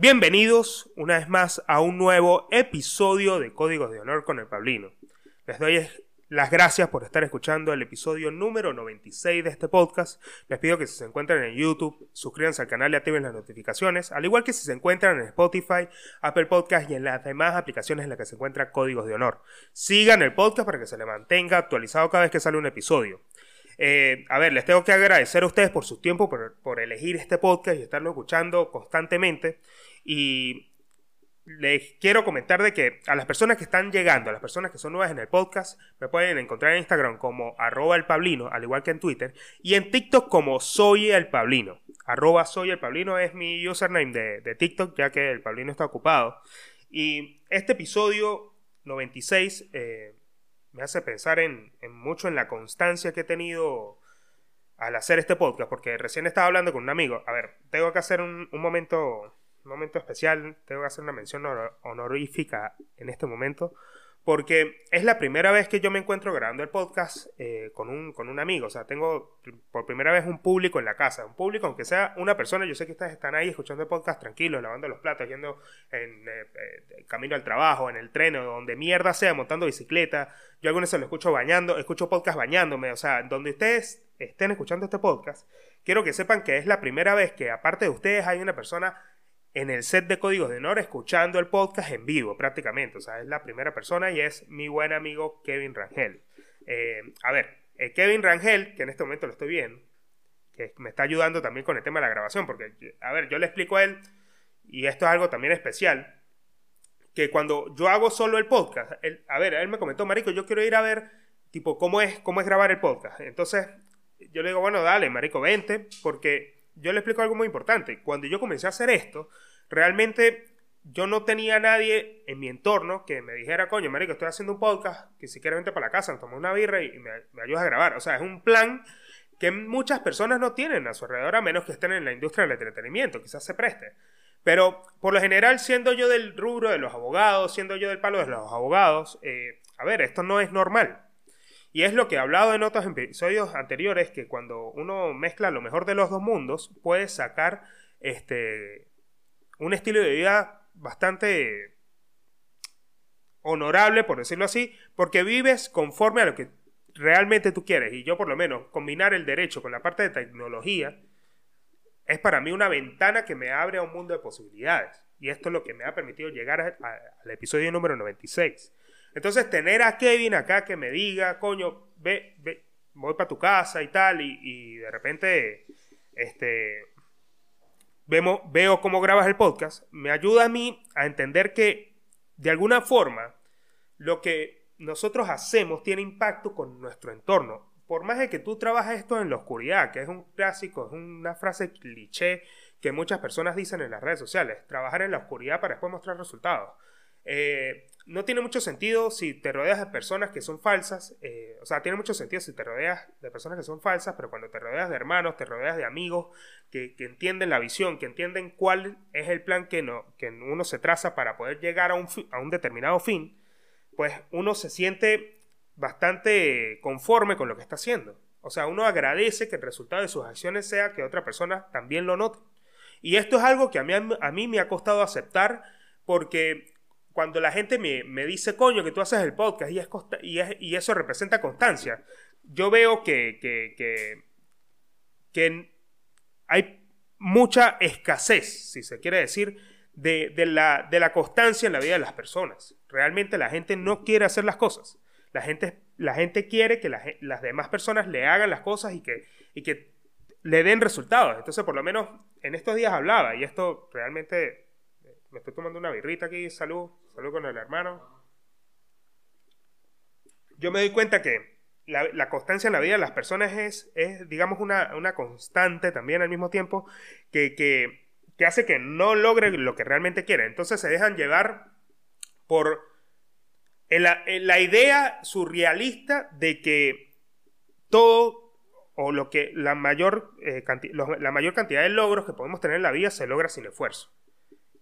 Bienvenidos una vez más a un nuevo episodio de Códigos de Honor con el Pablino. Les doy las gracias por estar escuchando el episodio número 96 de este podcast. Les pido que si se encuentran en YouTube, suscríbanse al canal y activen las notificaciones, al igual que si se encuentran en Spotify, Apple Podcast y en las demás aplicaciones en las que se encuentra Códigos de Honor. Sigan el podcast para que se le mantenga actualizado cada vez que sale un episodio. Eh, a ver, les tengo que agradecer a ustedes por su tiempo, por, por elegir este podcast y estarlo escuchando constantemente. Y les quiero comentar de que a las personas que están llegando, a las personas que son nuevas en el podcast, me pueden encontrar en Instagram como arroba el Pablino, al igual que en Twitter, y en TikTok como soy el Pablino. Arroba soy el Pablino es mi username de, de TikTok, ya que el Pablino está ocupado. Y este episodio 96 eh, me hace pensar en, mucho en la constancia que he tenido al hacer este podcast, porque recién estaba hablando con un amigo. A ver, tengo que hacer un momento especial, tengo que hacer una mención honorífica en este momento, porque es la primera vez que yo me encuentro grabando el podcast eh, con, un, con un amigo. O sea, tengo por primera vez un público en la casa. Un público, aunque sea una persona, yo sé que ustedes están ahí escuchando el podcast tranquilos, lavando los platos, yendo en eh, eh, camino al trabajo, en el tren o donde mierda sea, montando bicicleta. Yo algunos se lo escucho bañando, escucho podcast bañándome. O sea, donde ustedes estén escuchando este podcast, quiero que sepan que es la primera vez que aparte de ustedes hay una persona en el set de códigos de honor escuchando el podcast en vivo prácticamente. O sea, es la primera persona y es mi buen amigo Kevin Rangel. Eh, a ver, eh, Kevin Rangel, que en este momento lo estoy viendo, que me está ayudando también con el tema de la grabación, porque, a ver, yo le explico a él, y esto es algo también especial, que cuando yo hago solo el podcast, a ver, él me comentó, Marico, yo quiero ir a ver, tipo, cómo es, cómo es grabar el podcast. Entonces, yo le digo, bueno, dale, Marico, vente, porque yo le explico algo muy importante. Cuando yo comencé a hacer esto, realmente yo no tenía nadie en mi entorno que me dijera, coño, marico, estoy haciendo un podcast, que si quieres vente para la casa, nos tomamos una birra y me, me ayudas a grabar. O sea, es un plan que muchas personas no tienen a su alrededor, a menos que estén en la industria del entretenimiento, quizás se preste. Pero por lo general, siendo yo del rubro de los abogados, siendo yo del palo de los abogados, eh, a ver, esto no es normal. Y es lo que he hablado en otros episodios anteriores, que cuando uno mezcla lo mejor de los dos mundos, puede sacar este, un estilo de vida bastante honorable, por decirlo así, porque vives conforme a lo que realmente tú quieres. Y yo por lo menos combinar el derecho con la parte de tecnología es para mí una ventana que me abre a un mundo de posibilidades. Y esto es lo que me ha permitido llegar al episodio número 96. Entonces, tener a Kevin acá que me diga, coño, ve, ve voy para tu casa y tal, y, de repente, este, vemos, veo cómo grabas el podcast, me ayuda a mí a entender que, de alguna forma, lo que nosotros hacemos tiene impacto con nuestro entorno. Por más de que tú trabajes esto en la oscuridad, que es un clásico, es una frase cliché que muchas personas dicen en las redes sociales, trabajar en la oscuridad para después mostrar resultados. Eh, no tiene mucho sentido si te rodeas de personas que son falsas, eh, o sea, tiene mucho sentido si te rodeas de personas que son falsas, pero cuando te rodeas de hermanos, te rodeas de amigos que, entienden la visión, que entienden cuál es el plan que, no, que uno se traza para poder llegar a un, a un determinado fin, pues uno se siente bastante conforme con lo que está haciendo. O sea, uno agradece que el resultado de sus acciones sea que otra persona también lo note. Y esto es algo que a mí, a mí me ha costado aceptar porque cuando la gente me, dice, coño, que tú haces el podcast y, es y, eso representa constancia, yo veo que, que, que, hay mucha escasez, si se quiere decir, de, la, de, la, constancia en la vida de las personas. Realmente la gente no quiere hacer las cosas. La gente, la gente quiere que las demás personas le hagan las cosas y que, y que le den resultados. Entonces, por lo menos en estos días hablaba, y esto realmente me estoy tomando una birrita aquí, salud, salud con el hermano. Yo me doy cuenta que la, constancia en la vida de las personas es, es digamos, una, constante también al mismo tiempo que, que, hace que no logren lo que realmente quieren. Entonces se dejan llevar por la, idea surrealista de que todo o lo que la mayor, eh, la mayor cantidad de logros que podemos tener en la vida se logra sin esfuerzo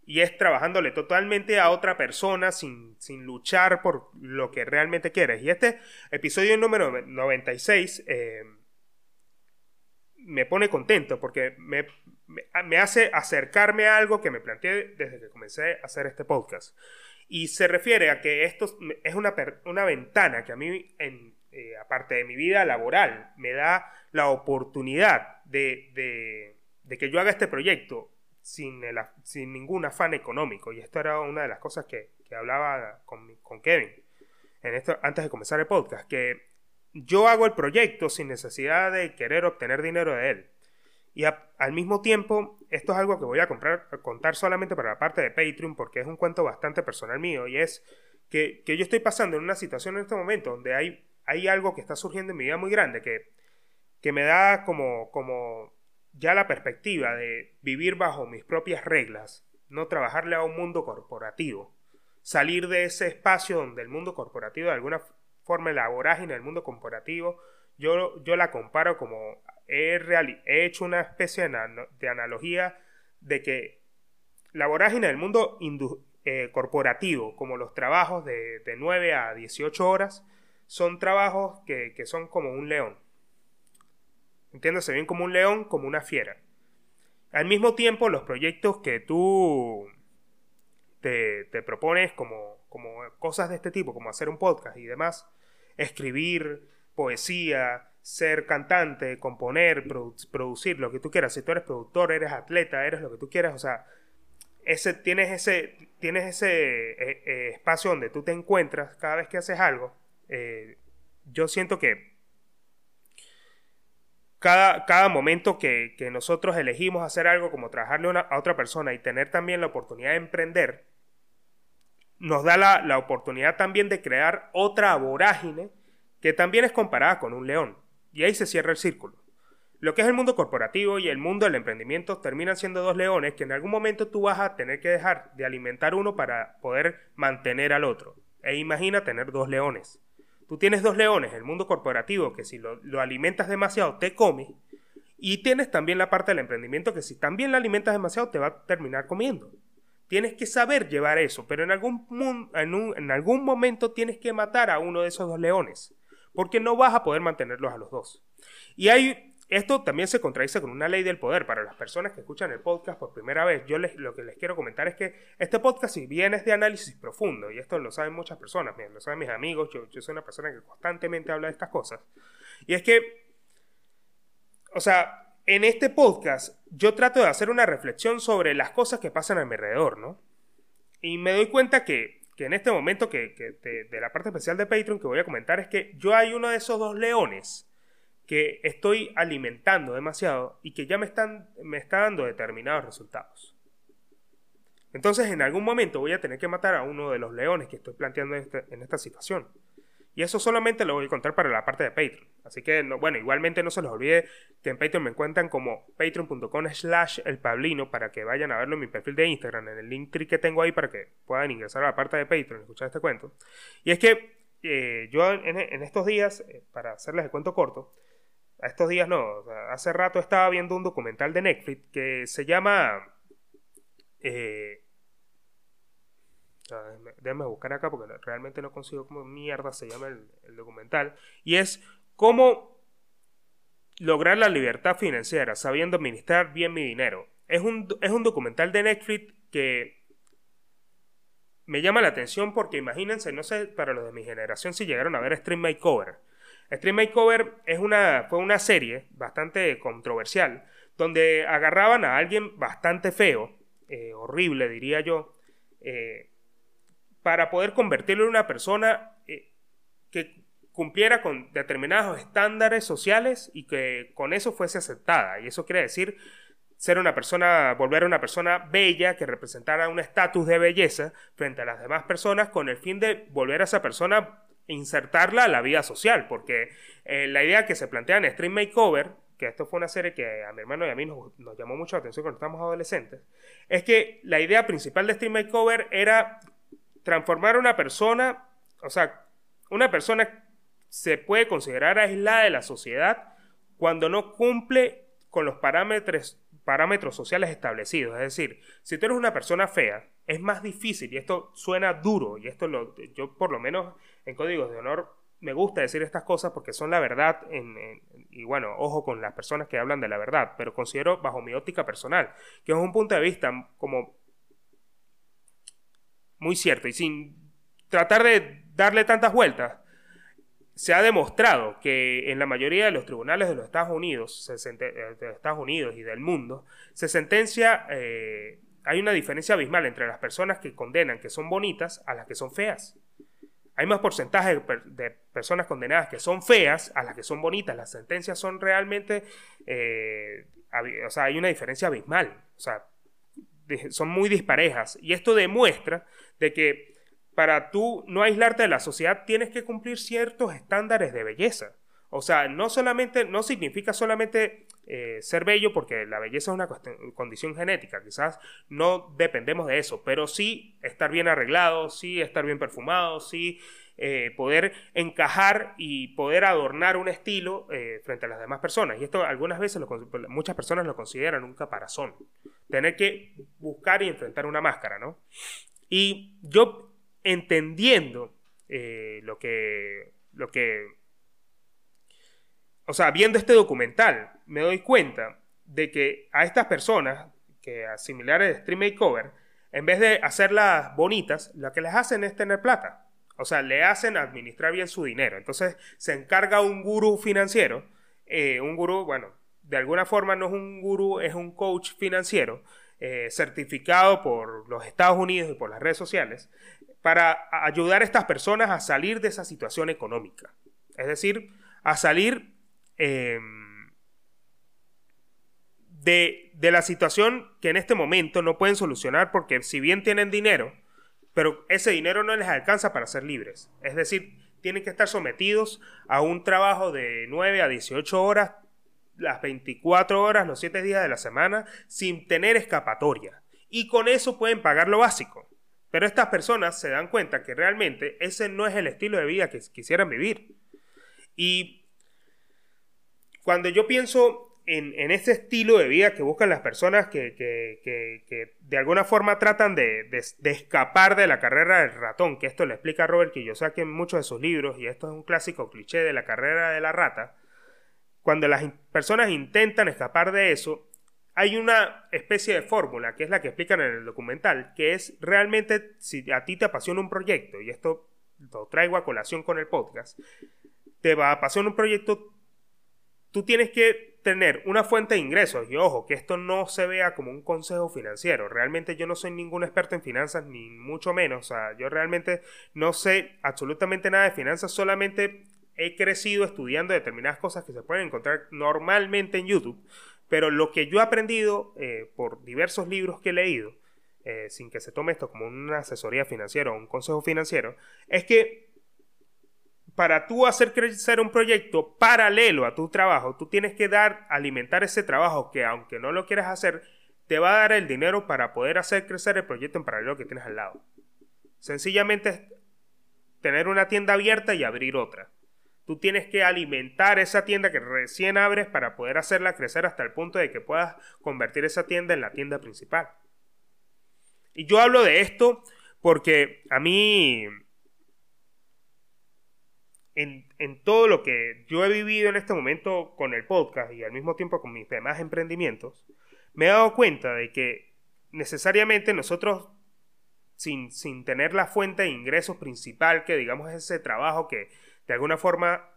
y es trabajándole totalmente a otra persona sin, sin, luchar por lo que realmente quieres. Y este episodio número 96 eh, me pone contento porque me, me, hace acercarme a algo que me planteé desde que comencé a hacer este podcast. Y se refiere a que esto es una, una ventana que a mí, en, eh, aparte de mi vida laboral, me da la oportunidad de, de, de que yo haga este proyecto sin, sin ningún afán económico. Y esto era una de las cosas que, que hablaba con, con Kevin en esto, antes de comenzar el podcast, que yo hago el proyecto sin necesidad de querer obtener dinero de él. Y al mismo tiempo, esto es algo que voy a, comprar, contar solamente para la parte de Patreon porque es un cuento bastante personal mío y es que, yo estoy pasando en una situación en este momento donde hay, hay algo que está surgiendo en mi vida muy grande que, que me da como, como ya la perspectiva de vivir bajo mis propias reglas, no trabajarle a un mundo corporativo, salir de ese espacio donde el mundo corporativo de alguna forma, la vorágine del mundo corporativo, yo, yo la comparo como he, he hecho una especie de, analogía de que la vorágine del mundo eh, corporativo, como los trabajos de, de, 9 a 18 horas, son trabajos que, que son como un león. Entiéndase bien como un león, como una fiera. Al mismo tiempo, los proyectos que tú te, te propones como, como cosas de este tipo, como hacer un podcast y demás, escribir poesía, ser cantante, componer, producir, lo que tú quieras. Si tú eres productor, eres atleta, eres lo que tú quieras, o sea, ese, tienes ese, tienes ese eh, eh, espacio donde tú te encuentras cada vez que haces algo. Eh, yo siento que cada, cada momento que, nosotros elegimos hacer algo como trabajarle a otra persona y tener también la oportunidad de emprender, nos da la, la oportunidad también de crear otra vorágine que también es comparada con un león. Y ahí se cierra el círculo. Lo que es el mundo corporativo y el mundo del emprendimiento terminan siendo dos leones que en algún momento tú vas a tener que dejar de alimentar uno para poder mantener al otro. E imagina tener dos leones. Tú tienes dos leones, el mundo corporativo, que si lo, alimentas demasiado te come. Y tienes también la parte del emprendimiento que si también lo alimentas demasiado te va a terminar comiendo. Tienes que saber llevar eso, pero en algún, en, en algún momento tienes que matar a uno de esos dos leones porque no vas a poder mantenerlos a los dos. Y hay, esto también se contradice con una ley del poder. Para las personas que escuchan el podcast por primera vez, yo les, lo que les quiero comentar es que este podcast, si bien es de análisis profundo, y esto lo saben muchas personas, lo saben mis amigos, yo, soy una persona que constantemente habla de estas cosas, y es que, o sea, en este podcast yo trato de hacer una reflexión sobre las cosas que pasan a mi alrededor, ¿no? Y me doy cuenta que que en este momento que, de, la parte especial de Patreon que voy a comentar es que yo hay uno de esos dos leones que estoy alimentando demasiado y que ya me, están, me está dando determinados resultados. Entonces en algún momento voy a tener que matar a uno de los leones que estoy planteando en, este, esta situación. Y eso solamente lo voy a contar para la parte de Patreon. Así que, bueno, igualmente no se les olvide que en Patreon me encuentran como patreon.com slash el pablino para que vayan a verlo en mi perfil de Instagram, en el link que tengo ahí para que puedan ingresar a la parte de Patreon y escuchar este cuento. Y es que eh, yo en, estos días, eh, para hacerles el cuento corto, a estos días no, hace rato estaba viendo un documental de Netflix que se llama... Eh, déjame, buscar acá porque realmente no consigo cómo mierda se llama el, documental. Y es cómo lograr la libertad financiera sabiendo administrar bien mi dinero. Es un, es un documental de Netflix que me llama la atención porque imagínense, no sé para los de mi generación si llegaron a ver Stream Makeover. Stream Makeover es una, fue una serie bastante controversial donde agarraban a alguien bastante feo, eh, horrible diría yo, eh, para poder convertirlo en una persona eh, que cumpliera con determinados estándares sociales y que con eso fuese aceptada. Y eso quiere decir ser una persona, volver a una persona bella que representara un estatus de belleza frente a las demás personas con el fin de volver a esa persona insertarla a la vida social, porque eh, la idea que se plantea en Stream Makeover, que esto fue una serie que a mi hermano y a mí nos, llamó mucho la atención cuando estábamos adolescentes, es que la idea principal de Stream Makeover era transformar a una persona, o sea, una persona se puede considerar aislada de la sociedad cuando no cumple con los parámetros, parámetros sociales establecidos. Es decir, si tú eres una persona fea, es más difícil, y esto suena duro, y esto lo, yo por lo menos en códigos de honor me gusta decir estas cosas porque son la verdad y bueno, ojo con las personas que hablan de la verdad, pero considero bajo mi óptica personal, que es un punto de vista como muy cierto y sin tratar de darle tantas vueltas, se ha demostrado que en la mayoría de los tribunales de los Estados Unidos, eh, Estados Unidos y del mundo, se sentencia, eh, hay una diferencia abismal entre las personas que condenan que son bonitas a las que son feas. Hay más porcentaje de, personas condenadas que son feas a las que son bonitas. Las sentencias son realmente, eh, o sea, hay una diferencia abismal. O sea, son muy disparejas. Y esto demuestra de que para tú no aislarte de la sociedad tienes que cumplir ciertos estándares de belleza. O sea, no solamente, no significa solamente eh, ser bello, porque la belleza es una condición genética, quizás no dependemos de eso, pero sí estar bien arreglado, sí estar bien perfumado, sí eh, poder encajar y poder adornar un estilo eh, frente a las demás personas. Y esto algunas veces muchas personas lo consideran un caparazón. Tener que buscar y enfrentar una máscara, ¿no? Y yo entendiendo lo que lo que o sea, viendo este documental, me doy cuenta de que a estas personas, que a similares de Stream Makeover, en vez de hacerlas bonitas, lo que les hacen es tener plata. O sea, le hacen administrar bien su dinero. Entonces se encarga un gurú financiero. Eh, un gurú, bueno, de alguna forma no es un gurú, es un coach financiero eh, certificado por los Estados Unidos y por las redes sociales para ayudar a estas personas a salir de esa situación económica. Es decir, a salir Em, de, de la situación que en este momento no pueden solucionar porque si bien tienen dinero, pero ese dinero no les alcanza para ser libres. Es decir, tienen que estar sometidos a un trabajo de 9 a 18 horas, las 24 horas, los 7 días de la semana, sin tener escapatoria. Y con eso pueden pagar lo básico. Pero estas personas se dan cuenta que realmente ese no es el estilo de vida que quisieran vivir. Y cuando yo pienso en, este estilo de vida que buscan las personas que, de alguna forma tratan de, escapar de la carrera del ratón, que esto le explica Robert Kiyosaki en muchos de sus libros, y esto es un clásico cliché de la carrera de la rata, cuando las personas intentan escapar de eso, hay una especie de fórmula, que es la que explican en el documental, que es realmente si a ti te apasiona un proyecto, y esto lo traigo a colación con el podcast, te va a apasionar un proyecto, tú tienes que tener una fuente de ingresos. Y ojo, que esto no se vea como un consejo financiero. Realmente yo no soy ningún experto en finanzas, ni mucho menos. O sea, yo realmente no sé absolutamente nada de finanzas, solamente he crecido estudiando determinadas cosas que se pueden encontrar normalmente en YouTube. Pero lo que yo he aprendido eh, por diversos libros que he leído, eh, sin que se tome esto como una asesoría financiera o un consejo financiero, es que para tú hacer crecer un proyecto paralelo a tu trabajo, tú tienes que dar, alimentar ese trabajo que aunque no lo quieras hacer, te va a dar el dinero para poder hacer crecer el proyecto en paralelo que tienes al lado. Sencillamente es tener una tienda abierta y abrir otra. Tú tienes que alimentar esa tienda que recién abres para poder hacerla crecer hasta el punto de que puedas convertir esa tienda en la tienda principal. Y yo hablo de esto porque a mí en, todo lo que yo he vivido en este momento con el podcast y al mismo tiempo con mis demás emprendimientos, me he dado cuenta de que necesariamente nosotros, sin, sin tener la fuente de ingresos principal, que digamos es ese trabajo que de alguna forma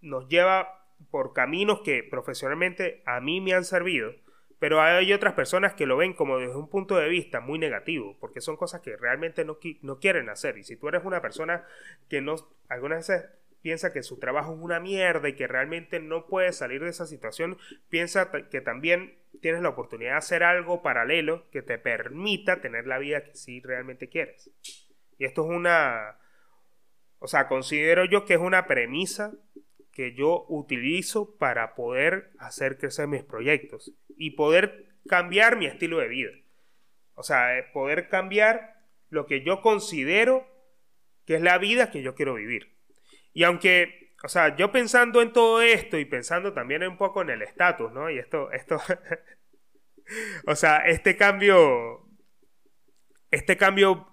nos lleva por caminos que profesionalmente a mí me han servido, pero hay otras personas que lo ven como desde un punto de vista muy negativo, porque son cosas que realmente no, no quieren hacer. Y si tú eres una persona que no, algunas veces piensa que su trabajo es una mierda y que realmente no puede salir de esa situación, piensa que también tienes la oportunidad de hacer algo paralelo que te permita tener la vida que sí realmente quieres. Y esto es una, o sea, considero yo que es una premisa que yo utilizo para poder hacer crecer mis proyectos y poder cambiar mi estilo de vida. O sea, eh, poder cambiar lo que yo considero que es la vida que yo quiero vivir. Y aunque, o sea, yo pensando en todo esto y pensando también un poco en el estatus, ¿no? Y esto, esto, o sea, este cambio, este cambio,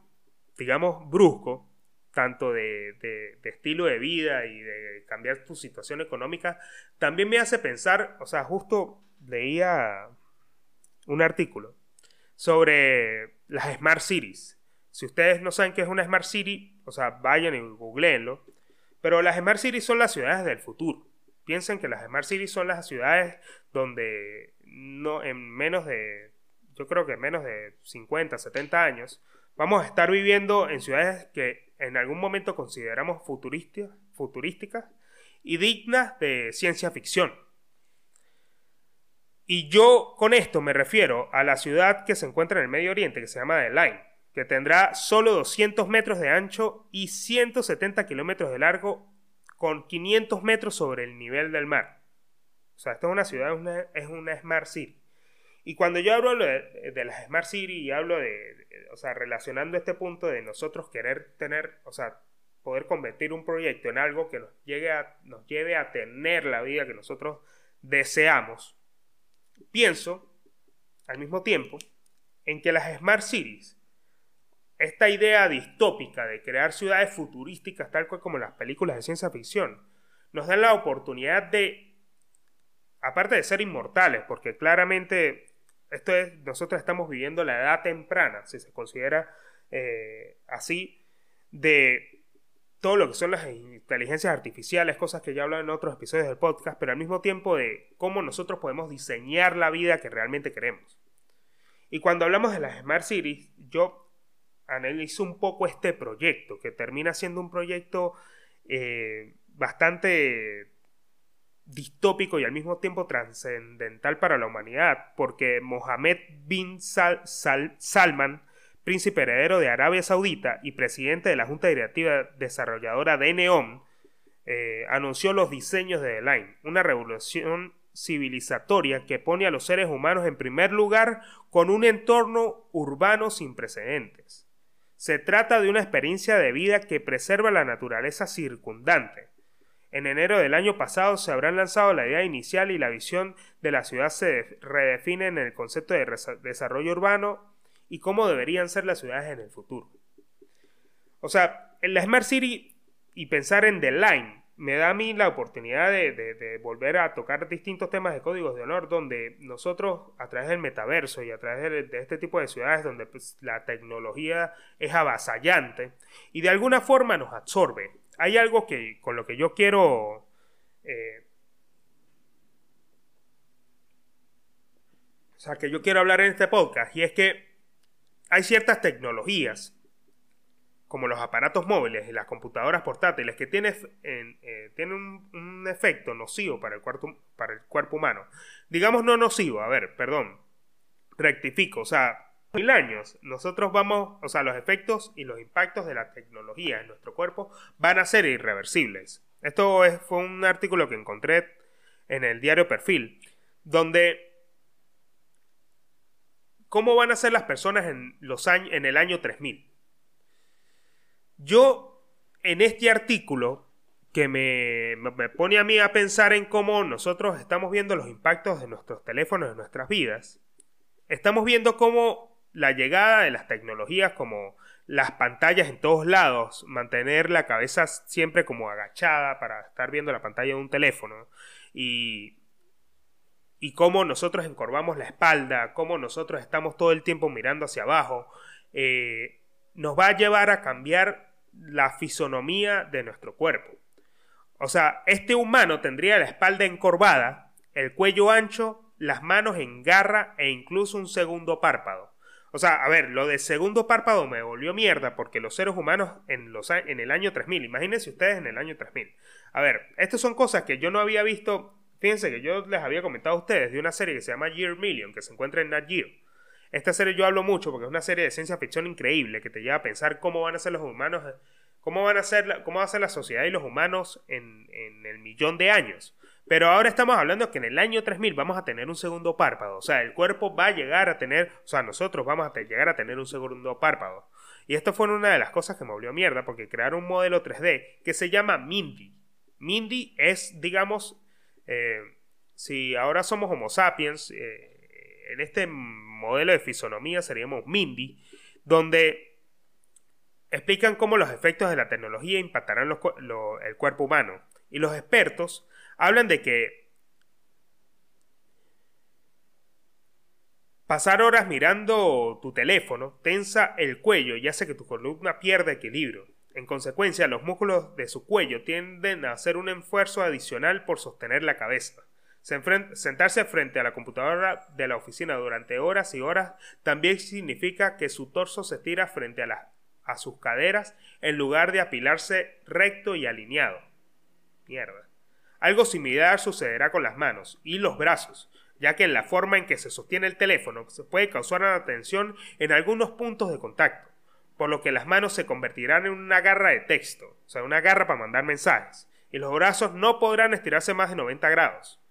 digamos, brusco, tanto de, de, estilo de vida y de cambiar tu situación económica, también me hace pensar, o sea, justo leía un artículo sobre las Smart Cities. Si ustedes no saben qué es una Smart City, o sea, vayan y googleenlo. Pero las Smart Cities son las ciudades del futuro. Piensen que las Smart Cities son las ciudades donde no, en menos de, yo creo que en menos de 50, 70 años, vamos a estar viviendo en ciudades que en algún momento consideramos futurísticas y dignas de ciencia ficción. Y yo con esto me refiero a la ciudad que se encuentra en el Medio Oriente, que se llama The Line, que tendrá solo 200 metros de ancho y 170 kilómetros de largo, con 500 metros sobre el nivel del mar. O sea, esta es una ciudad, es una Smart City. Y cuando yo hablo de, de las Smart City y hablo de, o sea, relacionando este punto de nosotros querer tener, o sea, poder convertir un proyecto en algo que nos, llegue a, nos lleve a tener la vida que nosotros deseamos, pienso al mismo tiempo en que las Smart Cities, esta idea distópica de crear ciudades futurísticas tal cual como las películas de ciencia ficción, nos dan la oportunidad de, aparte de ser inmortales, porque claramente esto es, nosotros estamos viviendo la edad temprana, si se considera eh, así, de todo lo que son las inteligencias artificiales, cosas que ya hablo en otros episodios del podcast, pero al mismo tiempo de cómo nosotros podemos diseñar la vida que realmente queremos. Y cuando hablamos de las Smart Cities, yo analizo un poco este proyecto, que termina siendo un proyecto eh, bastante distópico y al mismo tiempo trascendental para la humanidad, porque Mohammed bin Salman, príncipe heredero de Arabia Saudita y presidente de la Junta Directiva Desarrolladora de Neom, eh, anunció los diseños de The Line, una revolución civilizatoria que pone a los seres humanos en primer lugar con un entorno urbano sin precedentes. Se trata de una experiencia de vida que preserva la naturaleza circundante, en enero del año pasado se habrán lanzado la idea inicial y la visión de la ciudad se redefine en el concepto de desarrollo urbano y cómo deberían ser las ciudades en el futuro. O sea, en la Smart City y pensar en The Line me da a mí la oportunidad de, volver a tocar distintos temas de códigos de honor donde nosotros a través del metaverso y a través de, este tipo de ciudades donde pues, la tecnología es avasallante y de alguna forma nos absorbe. Hay algo que con lo que yo quiero eh, o sea que yo quiero hablar en este podcast y es que hay ciertas tecnologías como los aparatos móviles y las computadoras portátiles que tienen, eh, un, efecto nocivo para el, cuerpo, para el cuerpo humano. Digamos no nocivo, a ver, perdón, rectifico, o sea, mil años, nosotros vamos, o sea, los efectos y los impactos de la tecnología en nuestro cuerpo van a ser irreversibles. Esto fue un artículo que encontré en el diario Perfil, donde cómo van a ser las personas en, los años, en el año 3000. Yo, en este artículo, que me, me, pone a mí a pensar en cómo nosotros estamos viendo los impactos de nuestros teléfonos en nuestras vidas, estamos viendo cómo la llegada de las tecnologías como las pantallas en todos lados, mantener la cabeza siempre como agachada para estar viendo la pantalla de un teléfono y, y cómo nosotros encorvamos la espalda, cómo nosotros estamos todo el tiempo mirando hacia abajo, eh, nos va a llevar a cambiar la fisonomía de nuestro cuerpo. O sea, este humano tendría la espalda encorvada, el cuello ancho, las manos en garra e incluso un segundo párpado. O sea, a ver, lo de segundo párpado me volvió mierda porque los seres humanos en, los, en el año 3000, imagínense ustedes en el año 3000. A ver, estas son cosas que yo no había visto, fíjense que yo les había comentado a ustedes de una serie que se llama Year Million, que se encuentra en Nat Geo. Esta serie yo hablo mucho porque es una serie de ciencia ficción increíble que te lleva a pensar cómo van a ser los humanos, cómo van a ser, cómo va a ser la sociedad y los humanos en, en el millón de años. Pero ahora estamos hablando que en el año 3000 vamos a tener un segundo párpado. O sea, el cuerpo va a llegar a tener, o sea, nosotros vamos a llegar a tener un segundo párpado. Y esto fue una de las cosas que me volvió mierda porque crearon un modelo 3D que se llama Mindy. Mindy es, digamos, eh, si ahora somos Homo sapiens, eh, en este modelo de fisonomía seríamos Mindy, donde explican cómo los efectos de la tecnología impactarán el cuerpo humano. Y los expertos hablan de que pasar horas mirando tu teléfono tensa el cuello y hace que tu columna pierda equilibrio. En consecuencia, los músculos de su cuello tienden a hacer un esfuerzo adicional por sostener la cabeza. Sentarse frente a la computadora de la oficina durante horas y horas también significa que su torso se tira frente a, a sus caderas en lugar de apilarse recto y alineado. Mierda. Algo similar sucederá con las manos y los brazos, ya que en la forma en que se sostiene el teléfono se puede causar una tensión en algunos puntos de contacto, por lo que las manos se convertirán en una garra de texto, o sea, una garra para mandar mensajes, y los brazos no podrán estirarse más de 90 grados.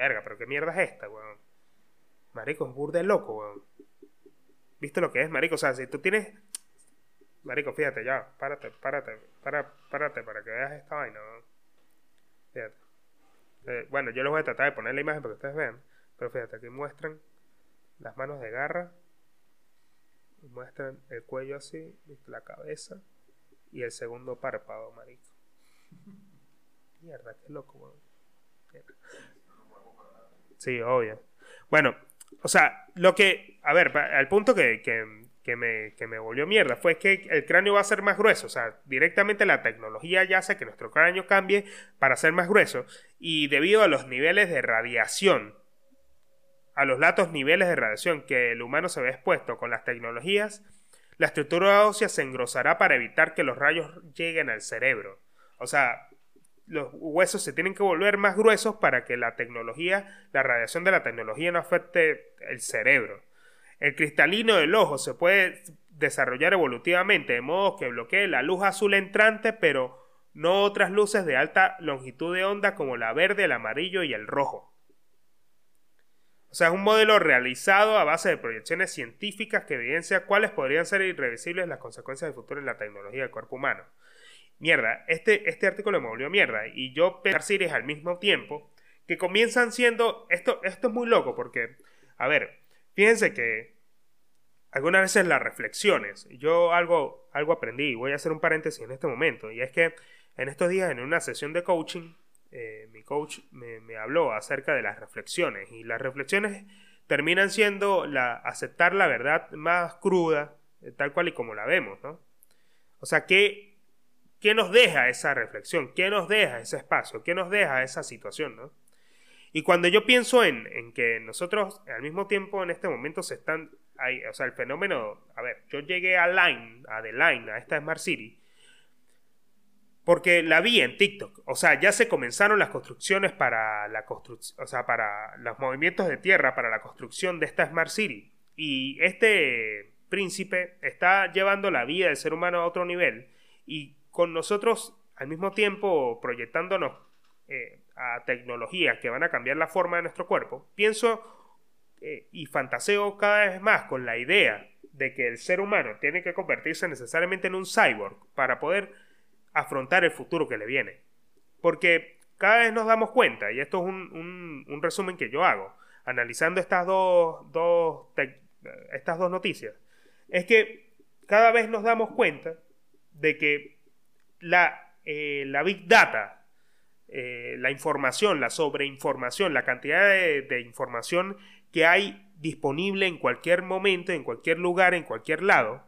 Verga, pero qué mierda es esta, weón. Marico, es burde loco, weón. ¿Viste lo que es, marico? O sea, si tú tienes... Marico, fíjate, ya, párate, párate, para, párate para que veas esta vaina, weón. Fíjate. Eh, bueno, yo les voy a tratar de poner la imagen para que ustedes vean. Pero fíjate, aquí muestran las manos de garra. muestran el cuello así, la cabeza. Y el segundo párpado, marico. Mierda, qué loco, weón. Sí, obvio. Bueno, o sea, lo que. A ver, al punto que, que, me, que me volvió mierda fue que el cráneo va a ser más grueso. O sea, directamente la tecnología ya hace que nuestro cráneo cambie para ser más grueso. Y debido a los niveles de radiación, a los altos niveles de radiación que el humano se ve expuesto con las tecnologías, la estructura ósea se engrosará para evitar que los rayos lleguen al cerebro. O sea, los huesos se tienen que volver más gruesos para que la tecnología, la radiación de la tecnología no afecte el cerebro. El cristalino del ojo se puede desarrollar evolutivamente de modo que bloquee la luz azul entrante, pero no otras luces de alta longitud de onda como la verde, el amarillo y el rojo. O sea, es un modelo realizado a base de proyecciones científicas que evidencia cuáles podrían ser irreversibles las consecuencias del futuro en la tecnología del cuerpo humano mierda, este, este artículo me volvió mierda. Y yo pensar series al mismo tiempo que comienzan siendo. Esto, esto es muy loco porque, a ver, fíjense que algunas veces las reflexiones, yo algo, algo aprendí, y voy a hacer un paréntesis en este momento, y es que en estos días en una sesión de coaching, eh, mi coach me, habló acerca de las reflexiones, y las reflexiones terminan siendo la, aceptar la verdad más cruda, eh, tal cual y como la vemos, ¿no? O sea, que ¿Qué nos deja esa reflexión? ¿Qué nos deja ese espacio? ¿Qué nos deja esa situación? ¿no? Y cuando yo pienso en, en, que nosotros al mismo tiempo en este momento se están, o sea, el fenómeno, a ver, yo llegué a Line, a The Line, a esta Smart City, porque la vi en TikTok, o sea, ya se comenzaron las construcciones para la construcción, o sea, para los movimientos de tierra para la construcción de esta Smart City. Y este príncipe está llevando la vida del ser humano a otro nivel y con nosotros al mismo tiempo proyectándonos eh, a tecnologías que van a cambiar la forma de nuestro cuerpo, pienso eh, y fantaseo cada vez más con la idea de que el ser humano tiene que convertirse necesariamente en un cyborg para poder afrontar el futuro que le viene. Porque cada vez nos damos cuenta, y esto es un, un, resumen que yo hago, analizando estas dos, dos estas dos noticias, es que cada vez nos damos cuenta de que la, eh, la Big Data, eh, la información, la sobreinformación, la cantidad de, información que hay disponible en cualquier momento, en cualquier lugar, en cualquier lado,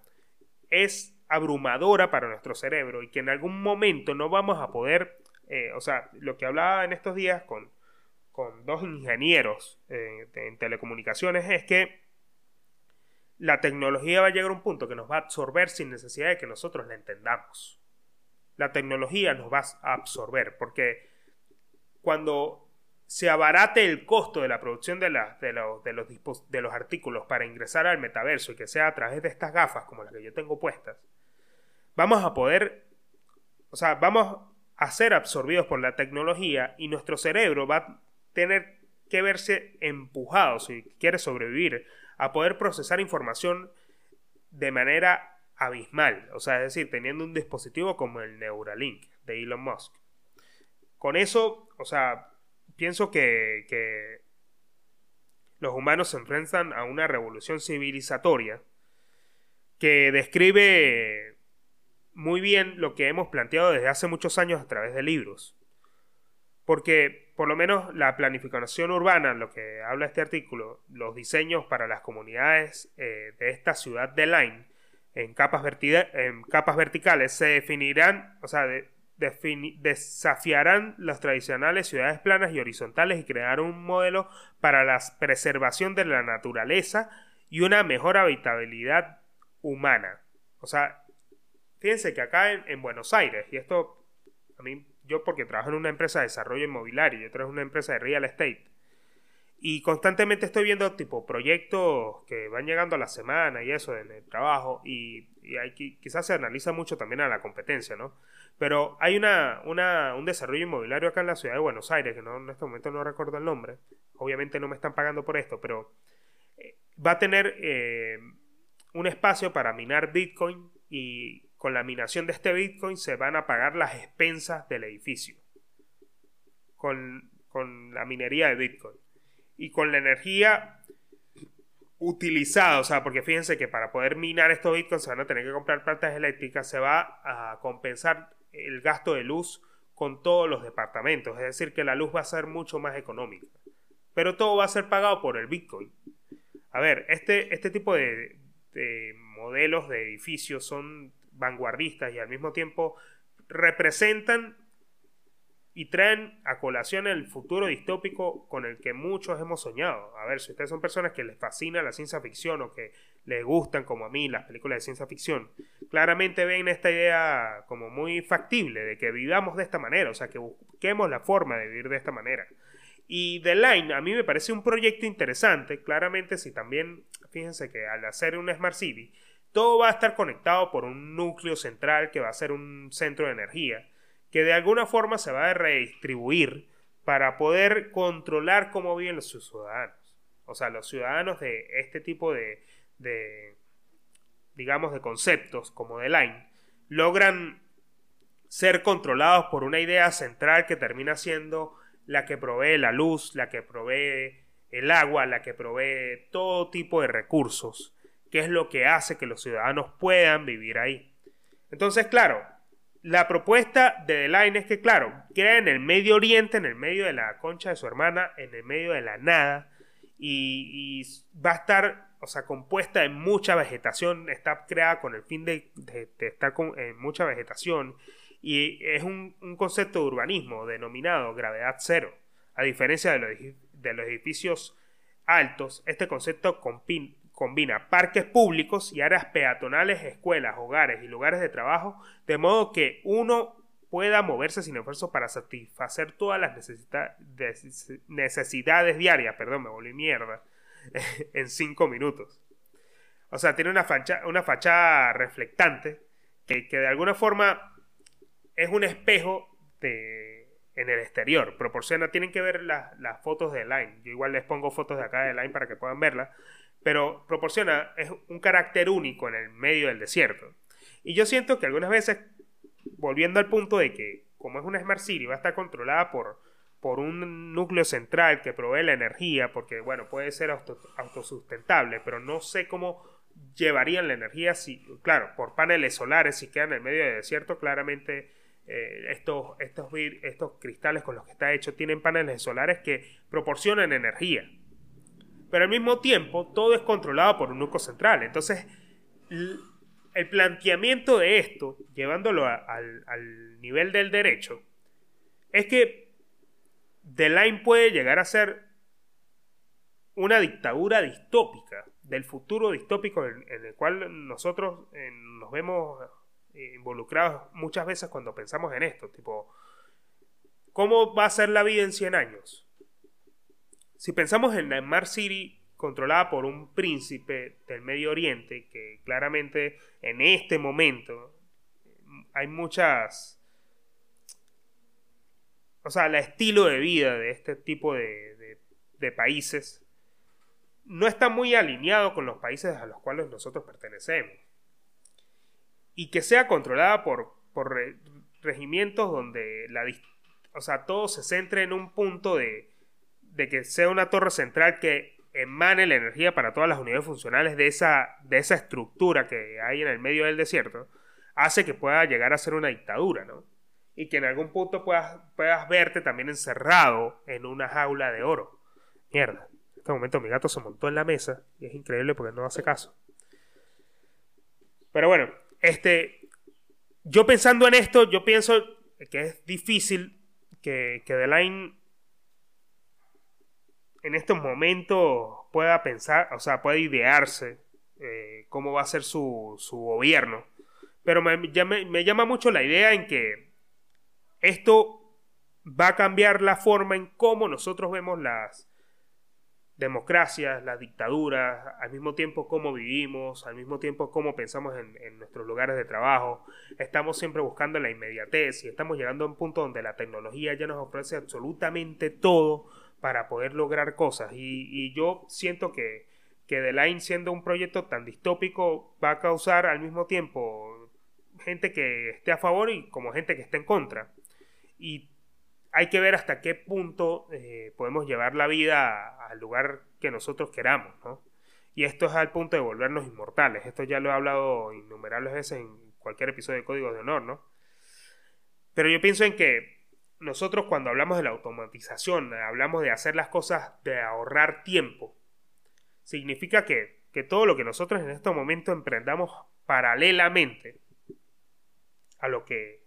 es abrumadora para nuestro cerebro y que en algún momento no vamos a poder, eh, o sea, lo que hablaba en estos días con, con dos ingenieros en telecomunicaciones es que la tecnología va a llegar a un punto que nos va a absorber sin necesidad de que nosotros la entendamos la tecnología nos va a absorber, porque cuando se abarate el costo de la producción de, de, los, de, los, de los artículos para ingresar al metaverso y que sea a través de estas gafas como las que yo tengo puestas, vamos a poder, o sea, vamos a ser absorbidos por la tecnología y nuestro cerebro va a tener que verse empujado, si quiere sobrevivir, a poder procesar información de manera abismal. O sea, es decir, teniendo un dispositivo como el Neuralink de Elon Musk. Con eso, o sea, pienso que, los humanos se enfrentan a una revolución civilizatoria que describe muy bien lo que hemos planteado desde hace muchos años a través de libros. Porque por lo menos la planificación urbana, lo que habla este artículo, los diseños para las comunidades eh, de esta ciudad de Line en capas, en capas verticales se definirán, o sea, desafiarán las tradicionales ciudades planas y horizontales y crearán un modelo para la preservación de la naturaleza y una mejor habitabilidad humana. O sea, fíjense que acá en, en Buenos Aires, y esto a mí yo porque trabajo en una empresa de desarrollo inmobiliario y otra es una empresa de real estate. Y constantemente estoy viendo tipo proyectos que van llegando a la semana y eso en el trabajo y, y quizás se analiza mucho también a la competencia, ¿no? Pero hay una, una, un desarrollo inmobiliario acá en la ciudad de Buenos Aires, que no, en este momento no recuerdo el nombre, obviamente no me están pagando por esto, pero eh, va a tener eh, un espacio para minar Bitcoin y con la minación de este Bitcoin se van a pagar las expensas del edificio. Con, la minería de Bitcoin. Y con la energía utilizada, o sea, porque fíjense que para poder minar estos Bitcoins se van a tener que comprar plantas eléctricas, se va a compensar el gasto de luz con todos los departamentos, es decir, que la luz va a ser mucho más económica. Pero todo va a ser pagado por el Bitcoin. A ver, este, este tipo de, de modelos de edificios son vanguardistas y al mismo tiempo representan y traen a colación el futuro distópico con el que muchos hemos soñado. A ver, si ustedes son personas que les fascina la ciencia ficción o que les gustan, como a mí, las películas de ciencia ficción, claramente ven esta idea como muy factible de que vivamos de esta manera, o sea, que busquemos la forma de vivir de esta manera. Y The Line a mí me parece un proyecto interesante, claramente si también, fíjense que al hacer un Smart City, todo va a estar conectado por un núcleo central que va a ser un centro de energía, que de alguna forma se va a redistribuir para poder controlar cómo viven los ciudadanos. O sea, los ciudadanos de este tipo de, de digamos, de conceptos como de Line, logran ser controlados por una idea central que termina siendo la que provee la luz, la que provee el agua, la que provee todo tipo de recursos qué es lo que hace que los ciudadanos puedan vivir ahí. Entonces, claro, la propuesta de Line es que, claro, queda en el Medio Oriente, en el medio de la concha de su hermana, en el medio de la nada, y, va a estar, o sea, compuesta de mucha vegetación, está creada con el fin de, estar con, en mucha vegetación, y es un, concepto de urbanismo denominado gravedad cero. A diferencia de los, de los edificios altos, este concepto compin, combina parques públicos y áreas peatonales, escuelas, hogares y lugares de trabajo, de modo que uno pueda moverse sin esfuerzo para satisfacer todas las necesidades diarias, perdón, me volví mierda, en cinco minutos. O sea, tiene una, fachada, una fachada reflectante que, de alguna forma es un espejo de, en el exterior. Proporciona, tienen que ver las fotos de Line. Yo igual les pongo fotos de acá de Line para que puedan verla pero proporciona es un carácter único en el medio del desierto. Y yo siento que algunas veces, volviendo al punto de que como es una Smart City, va a estar controlada por, por un núcleo central que provee la energía, porque bueno, puede ser autosustentable, pero no sé cómo llevarían la energía si, claro, por paneles solares, si quedan en el medio del desierto, claramente eh, estos, estos, estos cristales con los que está hecho tienen paneles solares que proporcionan energía pero al mismo tiempo todo es controlado por un núcleo central. Entonces, el planteamiento de esto, llevándolo al, nivel del derecho, es que The Line puede llegar a ser una dictadura distópica, del futuro distópico en, el cual nosotros eh, nos vemos eh, involucrados muchas veces cuando pensamos en esto, tipo, ¿cómo va a ser la vida en 100 años? Si pensamos en la Mar City controlada por un príncipe del Medio Oriente, que claramente en este momento hay muchas... O sea, el estilo de vida de este tipo de, países no está muy alineado con los países a los cuales nosotros pertenecemos. Y que sea controlada por, por regimientos donde la, o sea, todo se centre en un punto de, de que sea una torre central que emane la energía para todas las unidades funcionales de esa, de esa estructura que hay en el medio del desierto, hace que pueda llegar a ser una dictadura, ¿no? Y que en algún punto puedas, puedas verte también encerrado en una jaula de oro. Mierda. En este momento mi gato se montó en la mesa y es increíble porque no hace caso. Pero bueno, este, yo pensando en esto, yo pienso que es difícil que, que The Line en estos momentos pueda pensar, o sea, pueda idearse eh, cómo va a ser su, su gobierno. Pero me, me, llama mucho la idea en que esto va a cambiar la forma en cómo nosotros vemos las democracias, las dictaduras, al mismo tiempo cómo vivimos, al mismo tiempo cómo pensamos en, en, nuestros lugares de trabajo. Estamos siempre buscando la inmediatez y estamos llegando a un punto donde la tecnología ya nos ofrece absolutamente todo para poder lograr cosas. Y, yo siento que, que The Line, siendo un proyecto tan distópico, va a causar al mismo tiempo gente que esté a favor y como gente que esté en contra. Y hay que ver hasta qué punto eh, podemos llevar la vida al lugar que nosotros queramos, ¿no? Y esto es al punto de volvernos inmortales. Esto ya lo he hablado innumerables veces en cualquier episodio de Código de Honor, ¿no? Pero yo pienso en que nosotros cuando hablamos de la automatización, hablamos de hacer las cosas, de ahorrar tiempo, significa que, todo lo que nosotros en este momento emprendamos paralelamente a lo que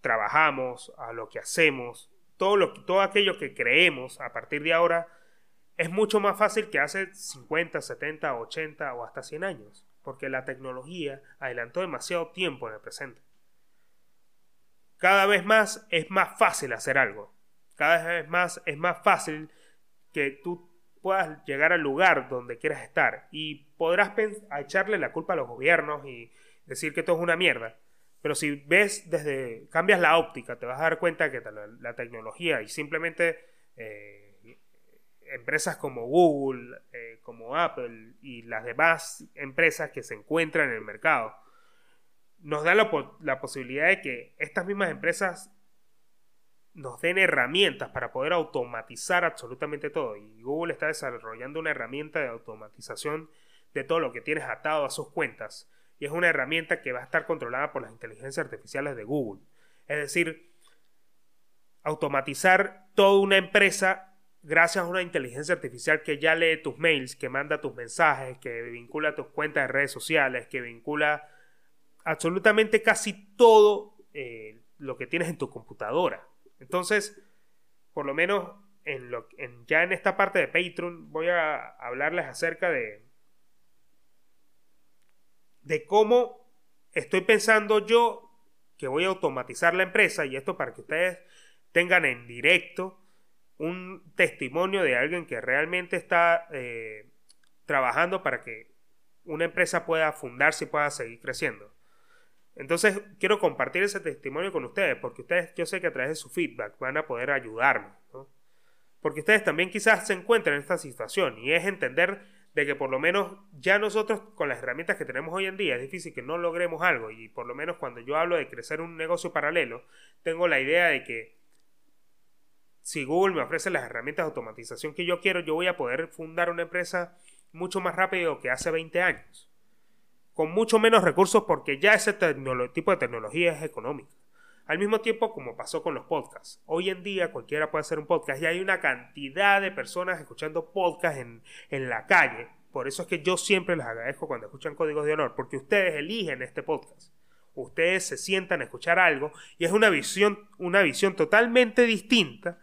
trabajamos, a lo que hacemos, todo, lo, todo aquello que creemos a partir de ahora, es mucho más fácil que hace 50, 70, 80 o hasta 100 años, porque la tecnología adelantó demasiado tiempo en el presente cada vez más es más fácil hacer algo. Cada vez más es más fácil que tú puedas llegar al lugar donde quieras estar. Y podrás echarle la culpa a los gobiernos y decir que todo es una mierda. Pero si ves desde, cambias la óptica, te vas a dar cuenta que la, tecnología y simplemente eh, empresas como Google, eh, como Apple y las demás empresas que se encuentran en el mercado, nos da la, posibilidad de que estas mismas empresas nos den herramientas para poder automatizar absolutamente todo. Y Google está desarrollando una herramienta de automatización de todo lo que tienes atado a sus cuentas. Y es una herramienta que va a estar controlada por las inteligencias artificiales de Google. Es decir, automatizar toda una empresa gracias a una inteligencia artificial que ya lee tus mails, que manda tus mensajes, que vincula tus cuentas de redes sociales, que vincula absolutamente casi todo eh, lo que tienes en tu computadora. Entonces, por lo menos en lo, en, ya en esta parte de Patreon voy a hablarles acerca de, de cómo estoy pensando yo que voy a automatizar la empresa y esto para que ustedes tengan en directo un testimonio de alguien que realmente está eh, trabajando para que una empresa pueda fundarse y pueda seguir creciendo. Entonces quiero compartir ese testimonio con ustedes, porque ustedes yo sé que a través de su feedback van a poder ayudarme, Porque ustedes también quizás se encuentran en esta situación y es entender de que por lo menos ya nosotros con las herramientas que tenemos hoy en día es difícil que no logremos algo y por lo menos cuando yo hablo de crecer un negocio paralelo, tengo la idea de que si Google me ofrece las herramientas de automatización que yo quiero, yo voy a poder fundar una empresa mucho más rápido que hace 20 años con mucho menos recursos porque ya ese tipo de tecnología es económica. Al mismo tiempo, como pasó con los podcasts. Hoy en día cualquiera puede hacer un podcast y hay una cantidad de personas escuchando podcasts en, en la calle. Por eso es que yo siempre les agradezco cuando escuchan Códigos de Honor, porque ustedes eligen este podcast. Ustedes se sientan a escuchar algo y es una visión, una visión totalmente distinta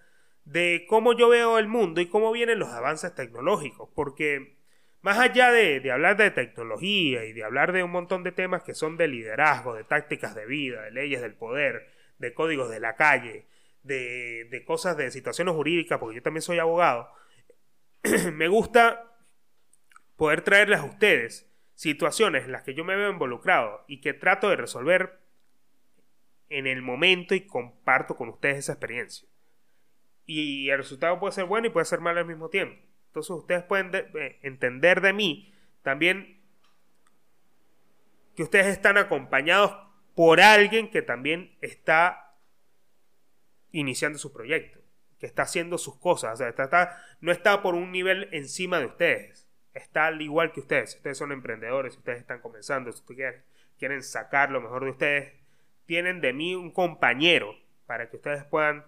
de cómo yo veo el mundo y cómo vienen los avances tecnológicos. Porque más allá de, hablar de tecnología y de hablar de un montón de temas que son de liderazgo, de tácticas de vida, de leyes del poder, de códigos de la calle, de, de cosas de situaciones jurídicas, porque yo también soy abogado, me gusta poder traerles a ustedes situaciones en las que yo me veo involucrado y que trato de resolver en el momento y comparto con ustedes esa experiencia. Y el resultado puede ser bueno y puede ser malo al mismo tiempo. Entonces ustedes pueden eh, entender de mí también que ustedes están acompañados por alguien que también está iniciando su proyecto, que está haciendo sus cosas, o sea, no está por un nivel encima de ustedes, está al igual que ustedes, si ustedes son emprendedores, si ustedes están comenzando, si ustedes quieren sacar lo mejor de ustedes, tienen de mí un compañero para que ustedes puedan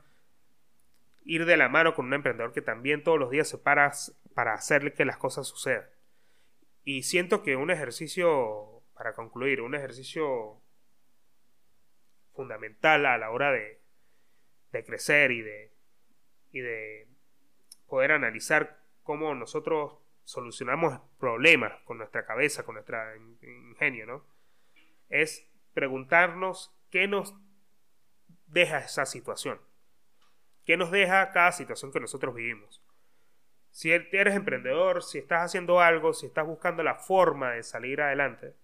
ir de la mano con un emprendedor que también todos los días se para para hacerle que las cosas sucedan. Y siento que un ejercicio, para concluir, un ejercicio fundamental a la hora de, de crecer y de, y de poder analizar cómo nosotros solucionamos problemas con nuestra cabeza, con nuestro ingenio, ¿no? Es preguntarnos qué nos deja esa situación. ¿Qué nos deja cada situación que nosotros vivimos? Si eres emprendedor, si estás haciendo algo, si estás buscando la forma de salir adelante,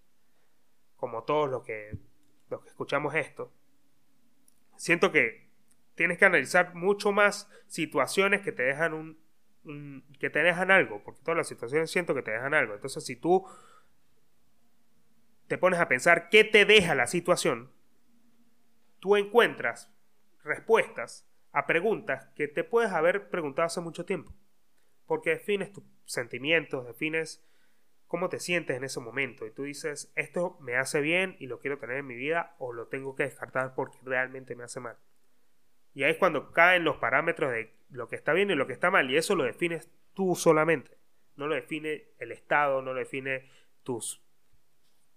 como todos los que, los que escuchamos esto, siento que tienes que analizar mucho más situaciones que te dejan un, que te dejan algo, porque todas las situaciones siento que te dejan algo. Entonces, si tú te pones a pensar qué te deja la situación, tú encuentras respuestas a preguntas que te puedes haber preguntado hace mucho tiempo. Porque defines tus sentimientos, defines cómo te sientes en ese momento. Y tú dices, esto me hace bien y lo quiero tener en mi vida o lo tengo que descartar porque realmente me hace mal. Y ahí es cuando caen los parámetros de lo que está bien y lo que está mal. Y eso lo defines tú solamente. No lo define el Estado, no lo define tus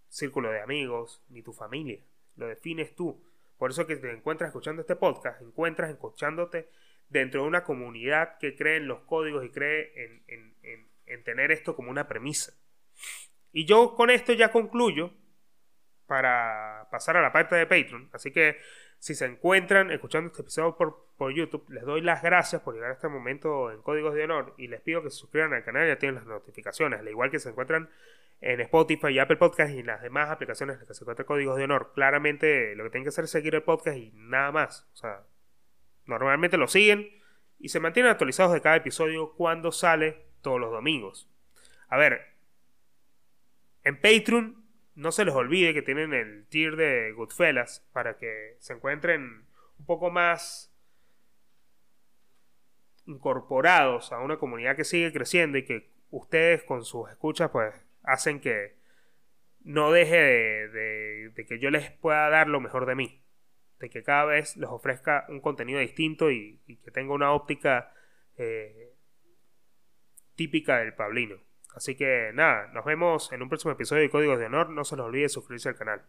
círculos de amigos, ni tu familia. Lo defines tú. Por eso que te encuentras escuchando este podcast, encuentras escuchándote dentro de una comunidad que cree en los códigos y cree en, en tener esto como una premisa. Y yo con esto ya concluyo para pasar a la parte de Patreon. Así que si se encuentran escuchando este episodio por, por, YouTube, les doy las gracias por llegar a este momento en Códigos de Honor y les pido que se suscriban al canal y ya tienen las notificaciones, al igual que se encuentran en Spotify y Apple Podcast y en las demás aplicaciones en las que se encuentran Códigos de Honor. Claramente lo que tienen que hacer es seguir el podcast y nada más. O sea, normalmente lo siguen y se mantienen actualizados de cada episodio cuando sale todos los domingos. A ver, en Patreon no se les olvide que tienen el tier de Goodfellas para que se encuentren un poco más incorporados a una comunidad que sigue creciendo y que ustedes con sus escuchas pues hacen que no deje de, que yo les pueda dar lo mejor de mí. De que cada vez les ofrezca un contenido distinto y, que tenga una óptica eh, típica del Pablino. Así que nada, nos vemos en un próximo episodio de Códigos de Honor. No se les olvide suscribirse al canal.